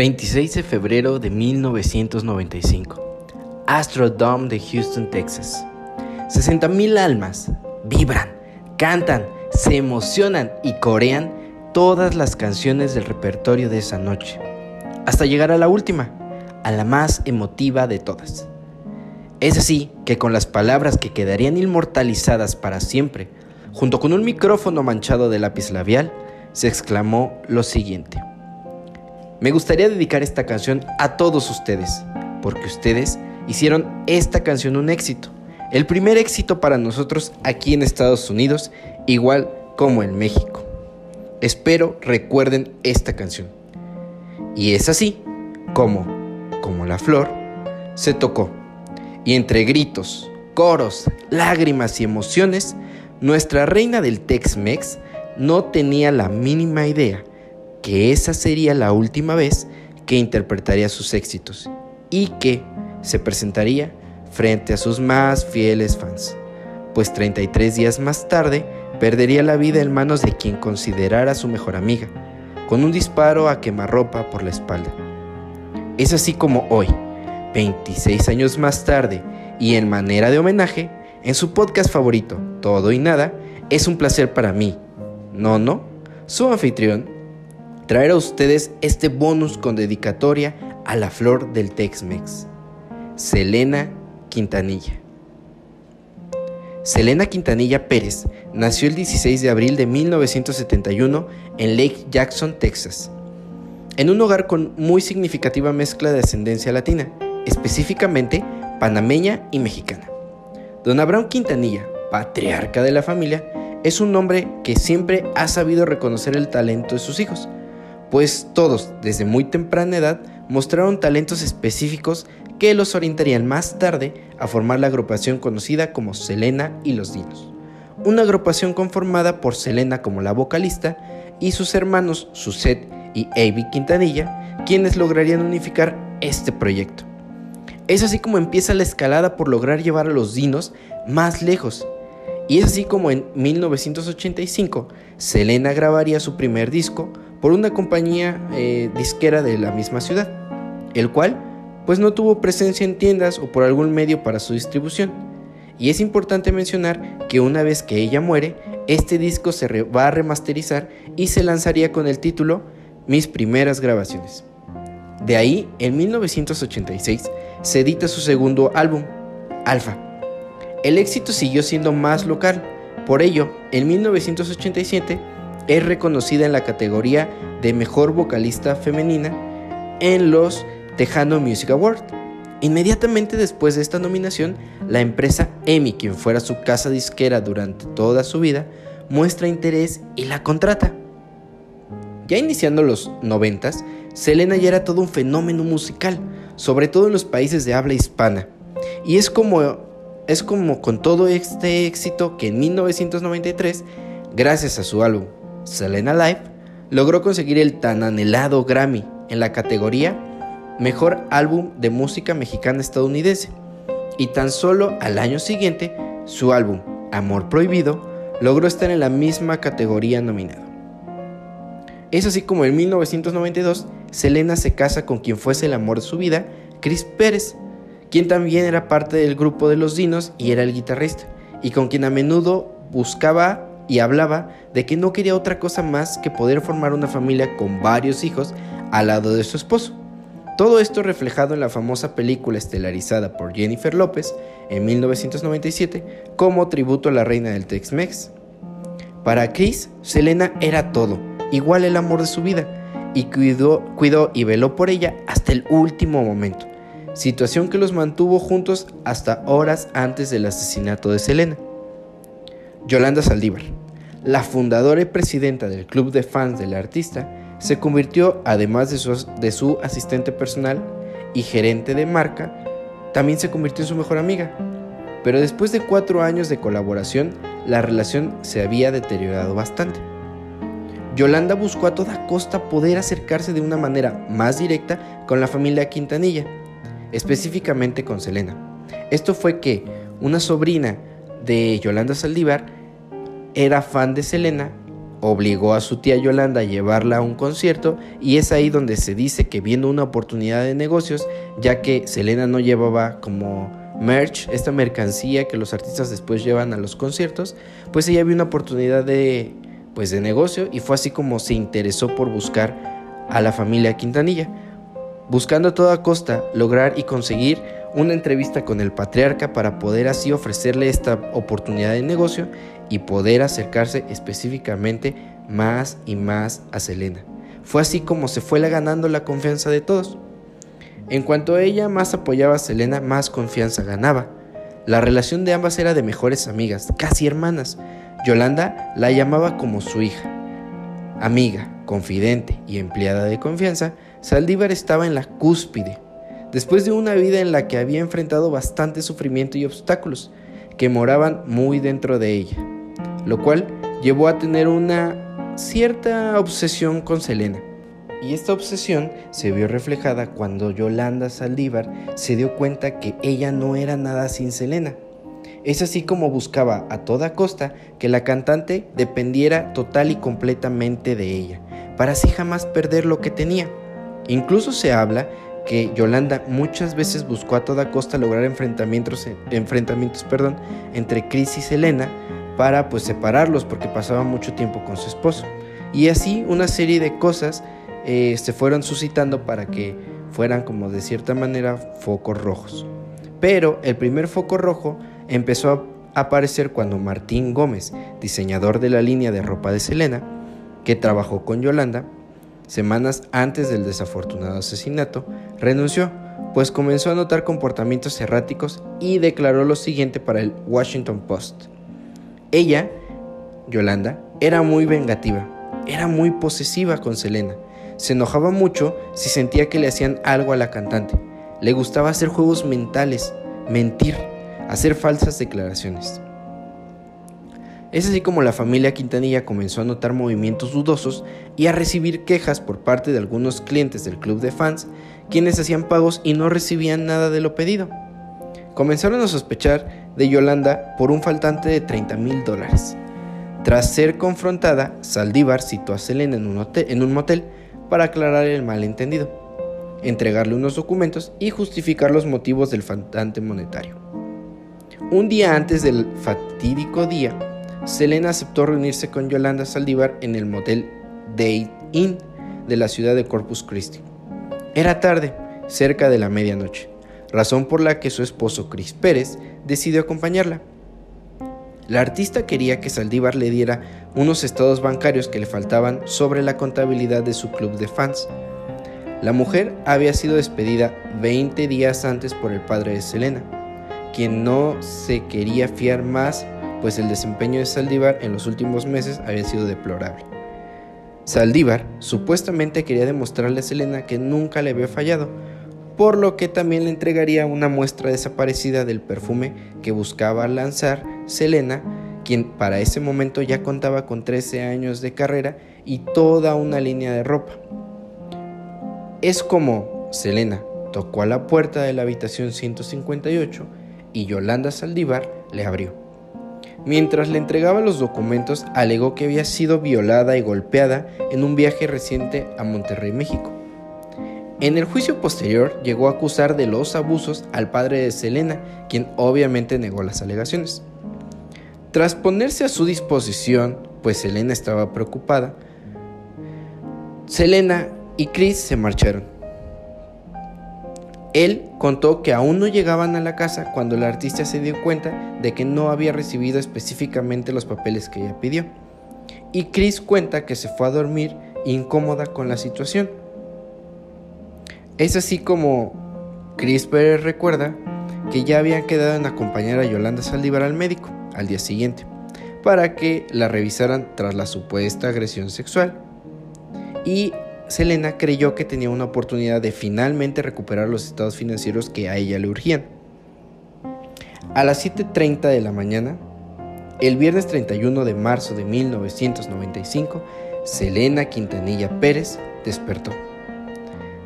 26 de febrero de 1995. Astrodome de Houston, Texas. 60.000 almas vibran, cantan, se emocionan y corean todas las canciones del repertorio de esa noche, hasta llegar a la última, a la más emotiva de todas. Es así que con las palabras que quedarían inmortalizadas para siempre, junto con un micrófono manchado de lápiz labial, se exclamó lo siguiente. Me gustaría dedicar esta canción a todos ustedes, porque ustedes hicieron esta canción un éxito. El primer éxito para nosotros aquí en Estados Unidos, igual como en México. Espero recuerden esta canción. Y es así como, como la flor, se tocó. Y entre gritos, coros, lágrimas y emociones, nuestra reina del Tex-Mex no tenía la mínima idea que esa sería la última vez que interpretaría sus éxitos y que se presentaría frente a sus más fieles fans, pues 33 días más tarde perdería la vida en manos de quien considerara su mejor amiga, con un disparo a quemarropa por la espalda. Es así como hoy, 26 años más tarde, y en manera de homenaje, en su podcast favorito, Todo y Nada, es un placer para mí, no, no, su anfitrión, traer a ustedes este bonus con dedicatoria a la flor del Tex-Mex, Selena Quintanilla. Selena Quintanilla Pérez nació el 16 de abril de 1971 en Lake Jackson, Texas, en un hogar con muy significativa mezcla de ascendencia latina, específicamente panameña y mexicana. Don Abraham Quintanilla, patriarca de la familia, es un hombre que siempre ha sabido reconocer el talento de sus hijos, pues todos, desde muy temprana edad, mostraron talentos específicos que los orientarían más tarde a formar la agrupación conocida como Selena y los Dinos. Una agrupación conformada por Selena como la vocalista y sus hermanos Suset y Avi Quintanilla, quienes lograrían unificar este proyecto. Es así como empieza la escalada por lograr llevar a los Dinos más lejos. Y es así como en 1985 Selena grabaría su primer disco por una compañía eh, disquera de la misma ciudad, el cual pues no tuvo presencia en tiendas o por algún medio para su distribución. Y es importante mencionar que una vez que ella muere, este disco se va a remasterizar y se lanzaría con el título Mis primeras grabaciones. De ahí, en 1986, se edita su segundo álbum, Alpha. El éxito siguió siendo más local, por ello, en 1987 es reconocida en la categoría de Mejor Vocalista Femenina en los Tejano Music Awards. Inmediatamente después de esta nominación, la empresa EMI, quien fuera su casa disquera durante toda su vida, muestra interés y la contrata. Ya iniciando los noventas, Selena ya era todo un fenómeno musical, sobre todo en los países de habla hispana. Y es como, es como con todo este éxito que en 1993, gracias a su álbum Selena Live, logró conseguir el tan anhelado Grammy en la categoría Mejor Álbum de Música Mexicana Estadounidense. Y tan solo al año siguiente, su álbum Amor Prohibido logró estar en la misma categoría nominado. Es así como en 1992, Selena se casa con quien fuese el amor de su vida, Chris Pérez, quien también era parte del grupo de los Dinos y era el guitarrista, y con quien a menudo buscaba y hablaba de que no quería otra cosa más que poder formar una familia con varios hijos al lado de su esposo. Todo esto reflejado en la famosa película estelarizada por Jennifer López en 1997 como tributo a la reina del Tex-Mex. Para Chris, Selena era todo, igual el amor de su vida, y cuidó, cuidó y veló por ella hasta el último momento, situación que los mantuvo juntos hasta horas antes del asesinato de Selena. Yolanda Saldívar, la fundadora y presidenta del club de fans del artista, se convirtió, además de su, de su asistente personal y gerente de marca, también se convirtió en su mejor amiga. Pero después de cuatro años de colaboración, la relación se había deteriorado bastante. Yolanda buscó a toda costa poder acercarse de una manera más directa con la familia Quintanilla, específicamente con Selena. Esto fue que una sobrina de Yolanda Saldívar era fan de Selena obligó a su tía Yolanda a llevarla a un concierto y es ahí donde se dice que viendo una oportunidad de negocios, ya que Selena no llevaba como merch, esta mercancía que los artistas después llevan a los conciertos, pues ella vio una oportunidad de pues de negocio y fue así como se interesó por buscar a la familia Quintanilla, buscando a toda costa lograr y conseguir una entrevista con el patriarca para poder así ofrecerle esta oportunidad de negocio y poder acercarse específicamente más y más a Selena. Fue así como se fue ganando la confianza de todos. En cuanto a ella más apoyaba a Selena, más confianza ganaba. La relación de ambas era de mejores amigas, casi hermanas. Yolanda la llamaba como su hija. Amiga, confidente y empleada de confianza, Saldívar estaba en la cúspide después de una vida en la que había enfrentado bastante sufrimiento y obstáculos que moraban muy dentro de ella, lo cual llevó a tener una cierta obsesión con Selena. Y esta obsesión se vio reflejada cuando Yolanda Saldívar se dio cuenta que ella no era nada sin Selena. Es así como buscaba a toda costa que la cantante dependiera total y completamente de ella, para así jamás perder lo que tenía. Incluso se habla que Yolanda muchas veces buscó a toda costa lograr enfrentamientos, entre Chris y Selena para pues separarlos porque pasaba mucho tiempo con su esposo. Y así una serie de cosas eh, se fueron suscitando para que fueran como de cierta manera focos rojos. Pero el primer foco rojo empezó a aparecer cuando Martín Gómez, diseñador de la línea de ropa de Selena, que trabajó con Yolanda, semanas antes del desafortunado asesinato, renunció, pues comenzó a notar comportamientos erráticos y declaró lo siguiente para el Washington Post. Ella, Yolanda, era muy vengativa, era muy posesiva con Selena, se enojaba mucho si sentía que le hacían algo a la cantante, le gustaba hacer juegos mentales, mentir, hacer falsas declaraciones. Es así como la familia Quintanilla comenzó a notar movimientos dudosos y a recibir quejas por parte de algunos clientes del club de fans, quienes hacían pagos y no recibían nada de lo pedido. Comenzaron a sospechar de Yolanda por un faltante de 30 mil dólares. Tras ser confrontada, Saldívar citó a Selena en un, en un motel para aclarar el malentendido, entregarle unos documentos y justificar los motivos del faltante monetario. Un día antes del fatídico día, Selena aceptó reunirse con Yolanda Saldívar en el motel Date Inn de la ciudad de Corpus Christi. Era tarde, cerca de la medianoche, razón por la que su esposo Chris Pérez decidió acompañarla. La artista quería que Saldívar le diera unos estados bancarios que le faltaban sobre la contabilidad de su club de fans. La mujer había sido despedida 20 días antes por el padre de Selena, quien no se quería fiar más pues el desempeño de Saldívar en los últimos meses había sido deplorable. Saldívar supuestamente quería demostrarle a Selena que nunca le había fallado, por lo que también le entregaría una muestra desaparecida del perfume que buscaba lanzar Selena, quien para ese momento ya contaba con 13 años de carrera y toda una línea de ropa. Es como Selena tocó a la puerta de la habitación 158 y Yolanda Saldívar le abrió. Mientras le entregaba los documentos, alegó que había sido violada y golpeada en un viaje reciente a Monterrey, México. En el juicio posterior llegó a acusar de los abusos al padre de Selena, quien obviamente negó las alegaciones. Tras ponerse a su disposición, pues Selena estaba preocupada, Selena y Chris se marcharon. Él contó que aún no llegaban a la casa cuando el artista se dio cuenta de que no había recibido específicamente los papeles que ella pidió. Y Chris cuenta que se fue a dormir incómoda con la situación. Es así como Chris Pérez recuerda que ya habían quedado en acompañar a Yolanda Saldívar al médico al día siguiente para que la revisaran tras la supuesta agresión sexual. Y Selena creyó que tenía una oportunidad de finalmente recuperar los estados financieros que a ella le urgían. A las 7.30 de la mañana, el viernes 31 de marzo de 1995, Selena Quintanilla Pérez despertó.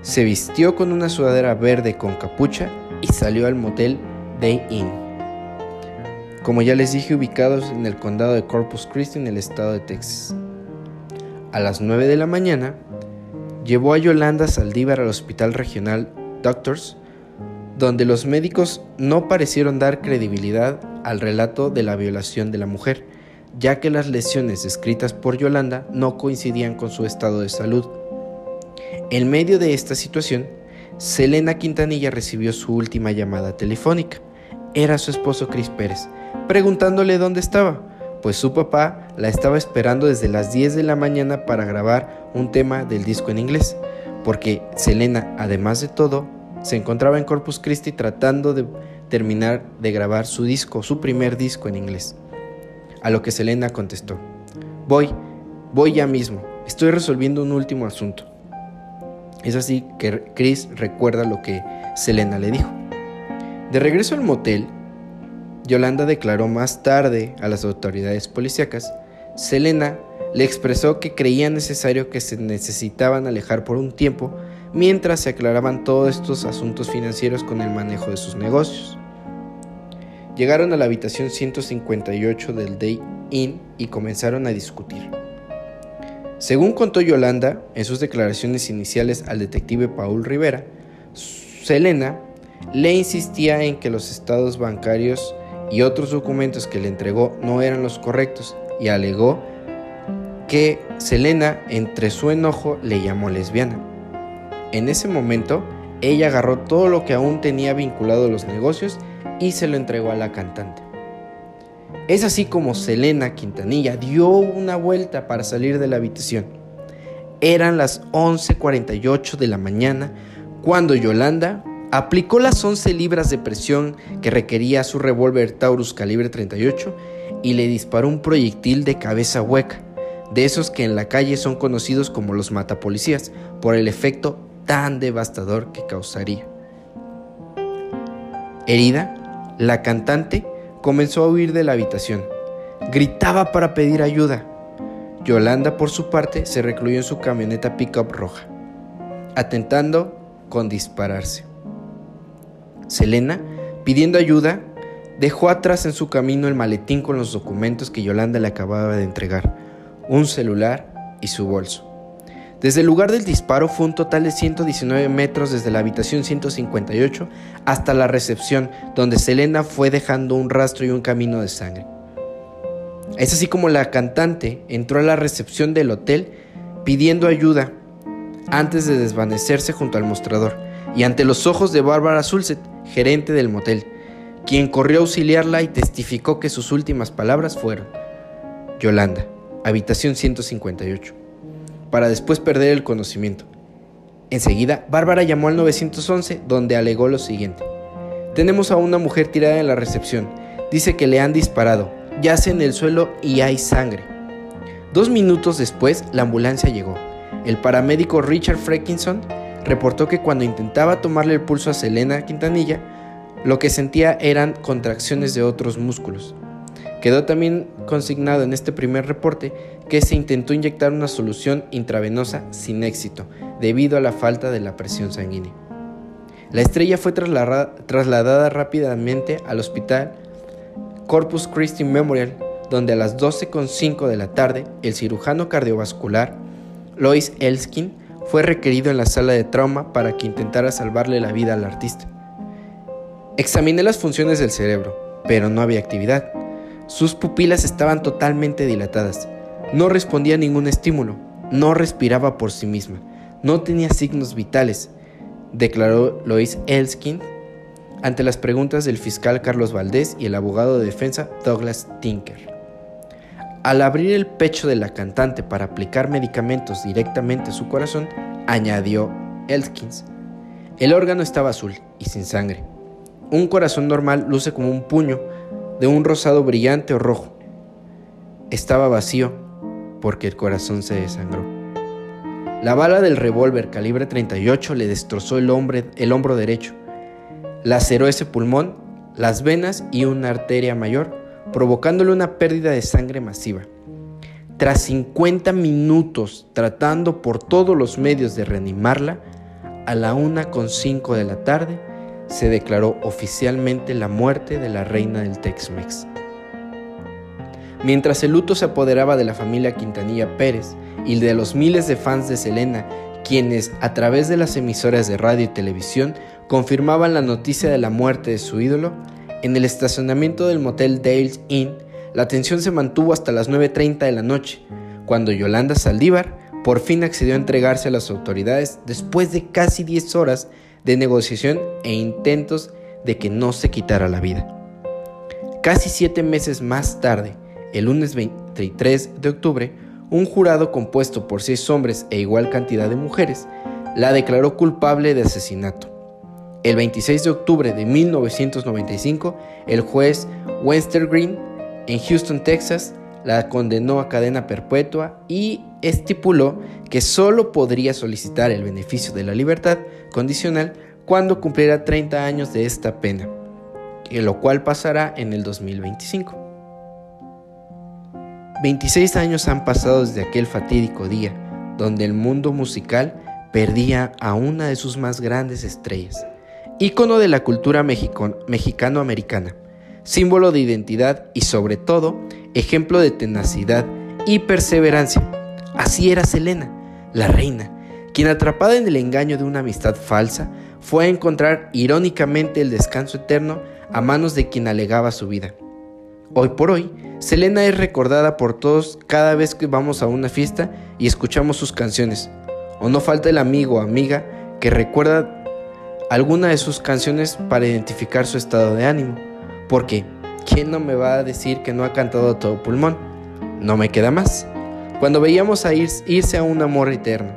Se vistió con una sudadera verde con capucha y salió al motel Day Inn. Como ya les dije, ubicados en el condado de Corpus Christi en el estado de Texas. A las 9 de la mañana, llevó a Yolanda Saldívar al Hospital Regional Doctors, donde los médicos no parecieron dar credibilidad al relato de la violación de la mujer, ya que las lesiones descritas por Yolanda no coincidían con su estado de salud. En medio de esta situación, Selena Quintanilla recibió su última llamada telefónica. Era su esposo Chris Pérez, preguntándole dónde estaba, pues su papá la estaba esperando desde las 10 de la mañana para grabar un tema del disco en inglés, porque Selena, además de todo, se encontraba en Corpus Christi tratando de terminar de grabar su disco, su primer disco en inglés. A lo que Selena contestó, voy, voy ya mismo, estoy resolviendo un último asunto. Es así que Chris recuerda lo que Selena le dijo. De regreso al motel, Yolanda declaró más tarde a las autoridades policíacas, Selena le expresó que creía necesario que se necesitaban alejar por un tiempo mientras se aclaraban todos estos asuntos financieros con el manejo de sus negocios. Llegaron a la habitación 158 del Day Inn y comenzaron a discutir. Según contó Yolanda en sus declaraciones iniciales al detective Paul Rivera, Selena le insistía en que los estados bancarios y otros documentos que le entregó no eran los correctos y alegó que Selena entre su enojo le llamó lesbiana. En ese momento, ella agarró todo lo que aún tenía vinculado a los negocios y se lo entregó a la cantante. Es así como Selena Quintanilla dio una vuelta para salir de la habitación. Eran las 11:48 de la mañana cuando Yolanda aplicó las 11 libras de presión que requería su revólver Taurus calibre 38 y le disparó un proyectil de cabeza hueca, de esos que en la calle son conocidos como los matapolicías, por el efecto tan devastador que causaría. Herida, la cantante comenzó a huir de la habitación. Gritaba para pedir ayuda. Yolanda, por su parte, se recluyó en su camioneta pickup roja, atentando con dispararse. Selena, pidiendo ayuda, dejó atrás en su camino el maletín con los documentos que Yolanda le acababa de entregar, un celular y su bolso. Desde el lugar del disparo fue un total de 119 metros desde la habitación 158 hasta la recepción, donde Selena fue dejando un rastro y un camino de sangre. Es así como la cantante entró a la recepción del hotel pidiendo ayuda antes de desvanecerse junto al mostrador y ante los ojos de Bárbara Sulzet, gerente del motel, quien corrió a auxiliarla y testificó que sus últimas palabras fueron Yolanda, habitación 158 para después perder el conocimiento. Enseguida, Bárbara llamó al 911 donde alegó lo siguiente. Tenemos a una mujer tirada en la recepción. Dice que le han disparado. Yace en el suelo y hay sangre. Dos minutos después, la ambulancia llegó. El paramédico Richard Freckinson reportó que cuando intentaba tomarle el pulso a Selena Quintanilla, lo que sentía eran contracciones de otros músculos. Quedó también consignado en este primer reporte que se intentó inyectar una solución intravenosa sin éxito, debido a la falta de la presión sanguínea. La estrella fue trasladada, rápidamente al hospital Corpus Christi Memorial, donde a las 12.05 de la tarde el cirujano cardiovascular Lois Elskin fue requerido en la sala de trauma para que intentara salvarle la vida al artista. Examiné las funciones del cerebro, pero no había actividad. Sus pupilas estaban totalmente dilatadas. No respondía a ningún estímulo. No respiraba por sí misma. No tenía signos vitales, declaró Lois Elskin ante las preguntas del fiscal Carlos Valdés y el abogado de defensa Douglas Tinker. Al abrir el pecho de la cantante para aplicar medicamentos directamente a su corazón, añadió Elskins. El órgano estaba azul y sin sangre. Un corazón normal luce como un puño de un rosado brillante o rojo. Estaba vacío porque el corazón se desangró. La bala del revólver calibre 38 le destrozó el, el hombro derecho, laceró ese pulmón, las venas y una arteria mayor, provocándole una pérdida de sangre masiva. Tras 50 minutos tratando por todos los medios de reanimarla, a la 1.05 de la tarde, se declaró oficialmente la muerte de la reina del Tex-Mex. Mientras el luto se apoderaba de la familia Quintanilla Pérez y de los miles de fans de Selena, quienes a través de las emisoras de radio y televisión confirmaban la noticia de la muerte de su ídolo, en el estacionamiento del motel Dales Inn, la tensión se mantuvo hasta las 9.30 de la noche, cuando Yolanda Saldívar por fin accedió a entregarse a las autoridades después de casi 10 horas de negociación e intentos de que no se quitara la vida. Casi siete meses más tarde, el lunes 23 de octubre, un jurado compuesto por seis hombres e igual cantidad de mujeres la declaró culpable de asesinato. El 26 de octubre de 1995, el juez Webster Green en Houston, Texas, la condenó a cadena perpetua y estipuló que solo podría solicitar el beneficio de la libertad condicional cuando cumpliera 30 años de esta pena, lo cual pasará en el 2025. 26 años han pasado desde aquel fatídico día, donde el mundo musical perdía a una de sus más grandes estrellas, ícono de la cultura mexicano-americana, símbolo de identidad y sobre todo ejemplo de tenacidad y perseverancia. Así era Selena, la reina, quien atrapada en el engaño de una amistad falsa, fue a encontrar irónicamente el descanso eterno a manos de quien alegaba su vida. Hoy por hoy, Selena es recordada por todos cada vez que vamos a una fiesta y escuchamos sus canciones. O no falta el amigo o amiga que recuerda alguna de sus canciones para identificar su estado de ánimo. Porque, ¿quién no me va a decir que no ha cantado a todo pulmón? No me queda más. Cuando veíamos a irse a un amor eterno.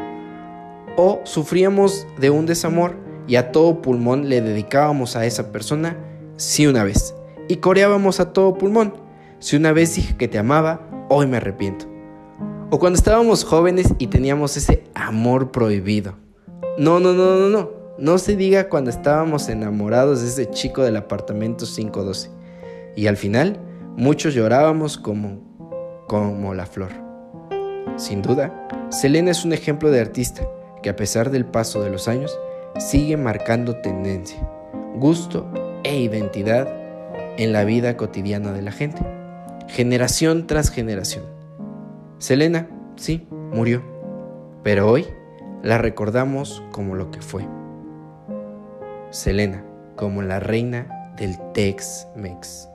O sufríamos de un desamor y a todo pulmón le dedicábamos a esa persona sí una vez. Y coreábamos a todo pulmón. Si una vez dije que te amaba, hoy me arrepiento. O cuando estábamos jóvenes y teníamos ese amor prohibido. No, no, no, no, no. No se diga cuando estábamos enamorados de ese chico del apartamento 512. Y al final, muchos llorábamos como, como la flor. Sin duda, Selena es un ejemplo de artista que a pesar del paso de los años, sigue marcando tendencia, gusto e identidad en la vida cotidiana de la gente, generación tras generación. Selena, sí, murió, pero hoy la recordamos como lo que fue. Selena, como la reina del Tex-Mex.